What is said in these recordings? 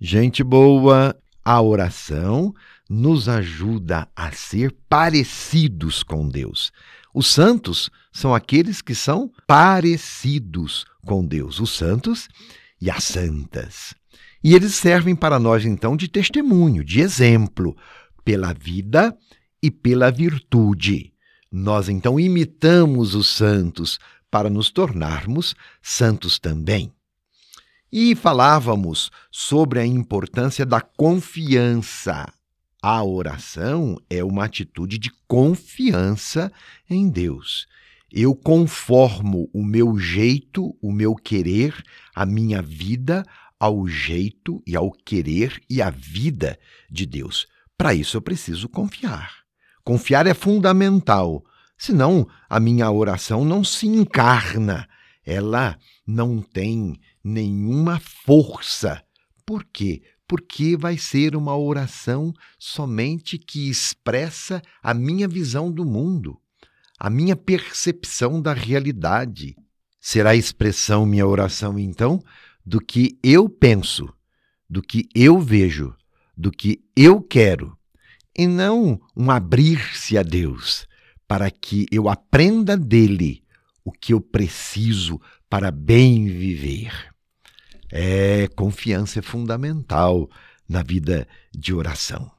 Gente boa, a oração nos ajuda a ser parecidos com Deus. Os santos são aqueles que são parecidos com Deus, os santos e as santas. E eles servem para nós, então, de testemunho, de exemplo, pela vida e pela virtude. Nós, então, imitamos os santos para nos tornarmos santos também. E falávamos sobre a importância da confiança. A oração é uma atitude de confiança em Deus. Eu conformo o meu jeito, o meu querer, a minha vida ao jeito e ao querer e à vida de Deus. Para isso eu preciso confiar. Confiar é fundamental, senão a minha oração não se encarna, ela não tem nenhuma força. Por quê? Porque vai ser uma oração somente que expressa a minha visão do mundo, a minha percepção da realidade. Será expressão minha oração, então, do que eu penso, do que eu vejo, do que eu quero, e não um abrir-se a Deus para que eu aprenda dele o que eu preciso para bem viver. É, confiança é fundamental na vida de oração.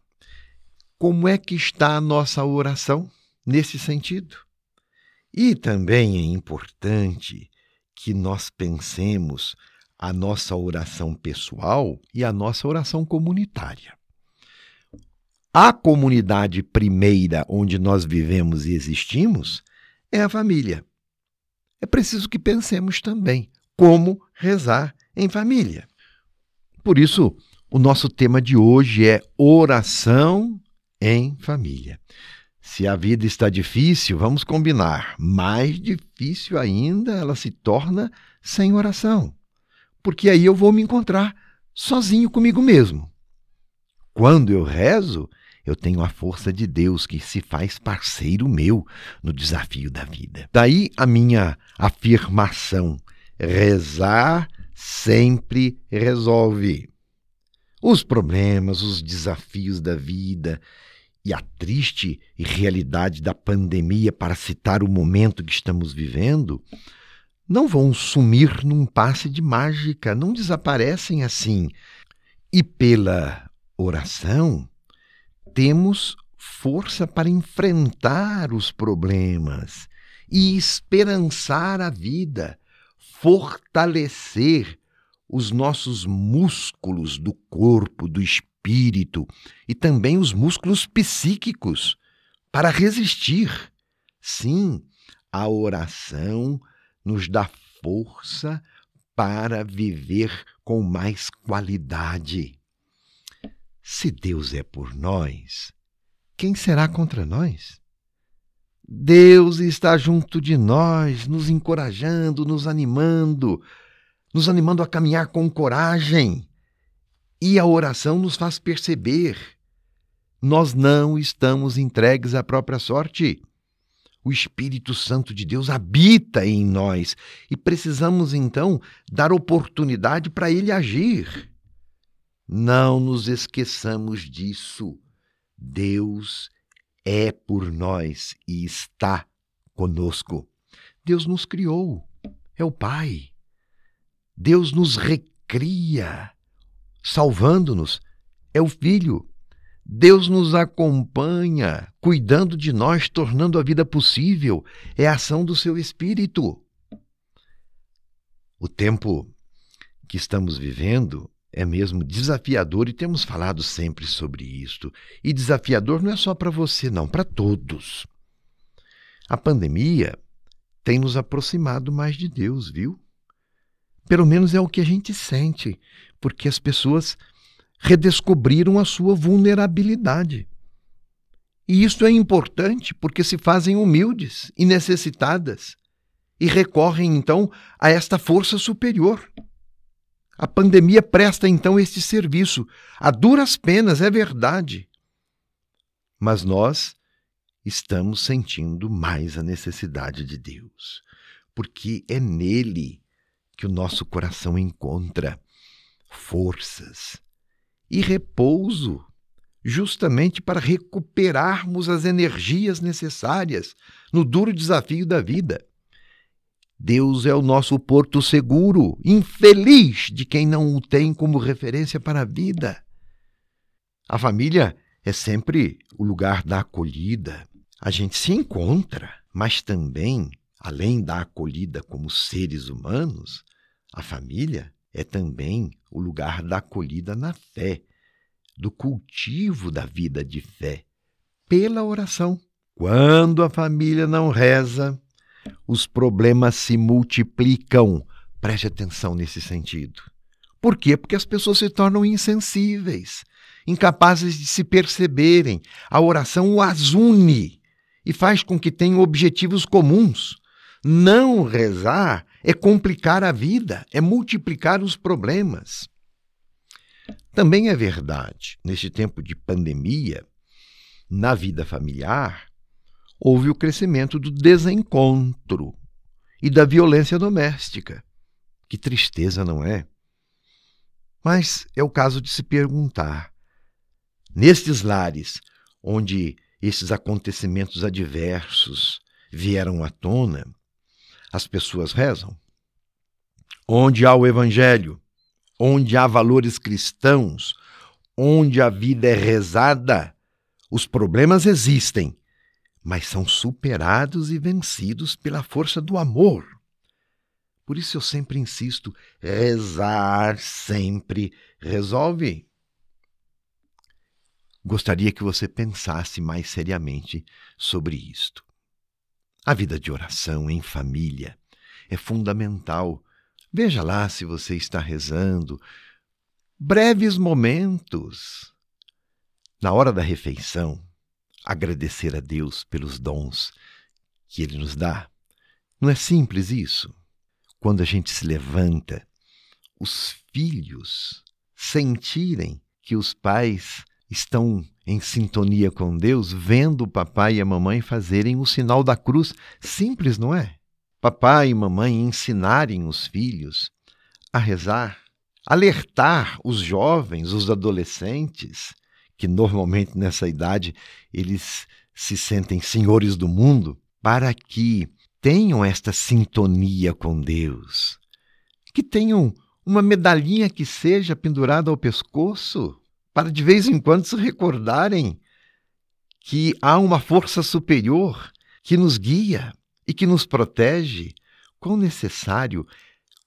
Como é que está a nossa oração nesse sentido? E também é importante que nós pensemos a nossa oração pessoal e a nossa oração comunitária. A comunidade primeira onde nós vivemos e existimos é a família. É preciso que pensemos também como rezar em família. Por isso, o nosso tema de hoje é oração em família. Se a vida está difícil, vamos combinar, mais difícil ainda ela se torna sem oração porque aí eu vou me encontrar sozinho comigo mesmo. Quando eu rezo, eu tenho a força de Deus que se faz parceiro meu no desafio da vida. Daí a minha afirmação: rezar sempre resolve. Os problemas, os desafios da vida e a triste realidade da pandemia, para citar o momento que estamos vivendo, não vão sumir num passe de mágica, não desaparecem assim. E pela oração, temos força para enfrentar os problemas e esperançar a vida, fortalecer os nossos músculos do corpo, do espírito e também os músculos psíquicos para resistir. Sim, a oração nos dá força para viver com mais qualidade. Se Deus é por nós, quem será contra nós? Deus está junto de nós, nos encorajando, nos animando, nos animando a caminhar com coragem. E a oração nos faz perceber: nós não estamos entregues à própria sorte. O Espírito Santo de Deus habita em nós e precisamos então dar oportunidade para ele agir. Não nos esqueçamos disso. Deus é por nós e está conosco. Deus nos criou, é o Pai. Deus nos recria, salvando-nos, é o Filho. Deus nos acompanha, cuidando de nós, tornando a vida possível. É a ação do seu Espírito. O tempo que estamos vivendo é mesmo desafiador e temos falado sempre sobre isto. E desafiador não é só para você, não, para todos. A pandemia tem nos aproximado mais de Deus, viu? Pelo menos é o que a gente sente, porque as pessoas redescobriram a sua vulnerabilidade. E isso é importante porque se fazem humildes e necessitadas e recorrem então a esta força superior. A pandemia presta então este serviço, a duras penas, é verdade. Mas nós estamos sentindo mais a necessidade de Deus, porque é nele que o nosso coração encontra forças, e repouso, justamente para recuperarmos as energias necessárias no duro desafio da vida. Deus é o nosso porto seguro, infeliz de quem não o tem como referência para a vida. A família é sempre o lugar da acolhida. A gente se encontra, mas também, além da acolhida como seres humanos, a família é também o lugar da acolhida na fé, do cultivo da vida de fé, pela oração. Quando a família não reza, os problemas se multiplicam. Preste atenção nesse sentido. Por quê? Porque as pessoas se tornam insensíveis, incapazes de se perceberem. A oração as une e faz com que tenham objetivos comuns. Não rezar é complicar a vida, é multiplicar os problemas. Também é verdade, neste tempo de pandemia, na vida familiar, houve o crescimento do desencontro e da violência doméstica. Que tristeza, não é? Mas é o caso de se perguntar: nestes lares onde esses acontecimentos adversos vieram à tona, as pessoas rezam? Onde há o Evangelho, onde há valores cristãos, onde a vida é rezada, os problemas existem, mas são superados e vencidos pela força do amor. Por isso eu sempre insisto: rezar sempre resolve. Gostaria que você pensasse mais seriamente sobre isto. A vida de oração em família é fundamental. Veja lá se você está rezando. Breves momentos. Na hora da refeição, agradecer a Deus pelos dons que Ele nos dá. Não é simples isso? Quando a gente se levanta, os filhos sentirem que os pais estão em sintonia com Deus, vendo o papai e a mamãe fazerem o sinal da cruz. Simples, não é? Papai e mamãe ensinarem os filhos a rezar, alertar os jovens, os adolescentes, que normalmente nessa idade eles se sentem senhores do mundo, para que tenham esta sintonia com Deus, que tenham uma medalhinha que seja pendurada ao pescoço, para de vez em quando se recordarem que há uma força superior que nos guia e que nos protege. Quão necessário,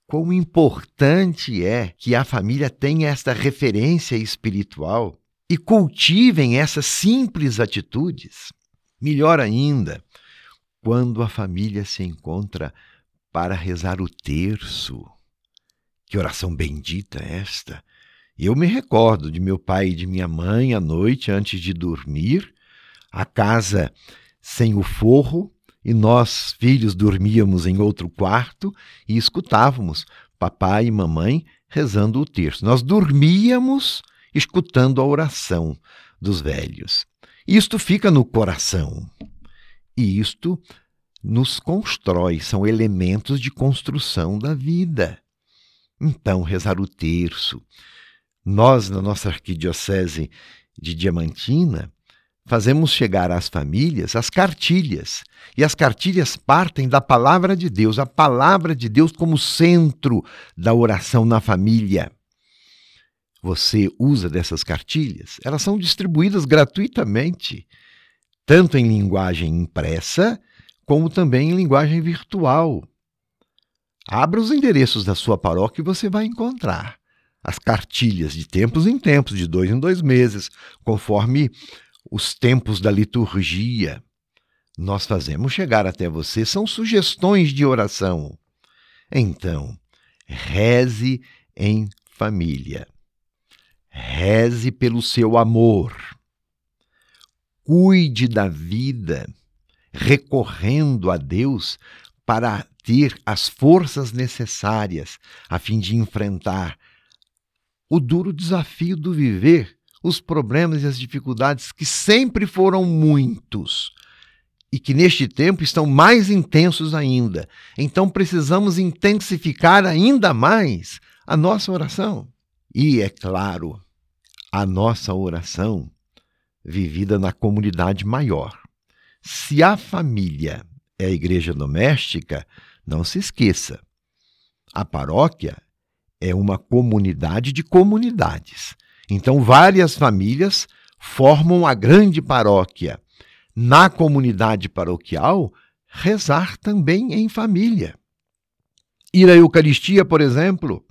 quão importante é que a família tenha esta referência espiritual e cultivem essas simples atitudes. Melhor ainda, quando a família se encontra para rezar o terço. Que oração bendita esta! Eu me recordo de meu pai e de minha mãe à noite antes de dormir, a casa sem o forro, e nós, filhos, dormíamos em outro quarto e escutávamos papai e mamãe rezando o terço. Nós dormíamos escutando a oração dos velhos. Isto fica no coração. E isto nos constrói, são elementos de construção da vida. Então, rezar o terço. Nós, na nossa arquidiocese de Diamantina, fazemos chegar às famílias as cartilhas. E as cartilhas partem da palavra de Deus, a palavra de Deus como centro da oração na família você usa dessas cartilhas, elas são distribuídas gratuitamente, tanto em linguagem impressa, como também em linguagem virtual. Abra os endereços da sua paróquia e você vai encontrar as cartilhas de tempos em tempos, de dois em dois meses, conforme os tempos da liturgia. Nós fazemos chegar até você, são sugestões de oração. Então, reze em família. Reze pelo seu amor. Cuide da vida, recorrendo a Deus para ter as forças necessárias a fim de enfrentar o duro desafio do viver, os problemas e as dificuldades que sempre foram muitos e que neste tempo estão mais intensos ainda. Então precisamos intensificar ainda mais a nossa oração. E, é claro, a nossa oração vivida na comunidade maior. Se a família é a igreja doméstica, não se esqueça. A paróquia é uma comunidade de comunidades. Então, várias famílias formam a grande paróquia. Na comunidade paroquial, rezar também em família. Ir à Eucaristia, por exemplo,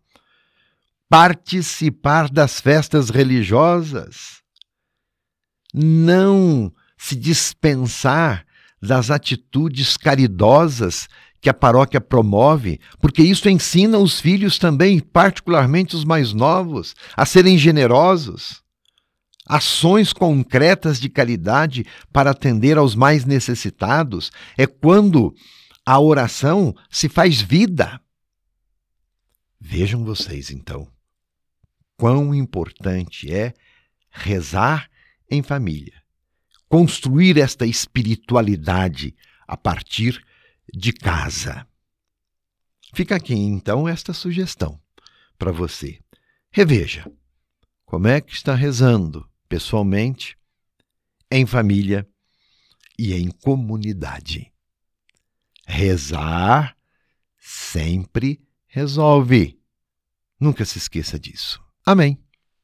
participar das festas religiosas, não se dispensar das atitudes caridosas que a paróquia promove, porque isso ensina os filhos também, particularmente os mais novos, a serem generosos. Ações concretas de caridade para atender aos mais necessitados é quando a oração se faz vida. Vejam vocês, então, quão importante é rezar em família, construir esta espiritualidade a partir de casa. Fica aqui então esta sugestão para você. Reveja como é que está rezando pessoalmente, em família e em comunidade. Rezar sempre resolve. Nunca se esqueça disso. Amém.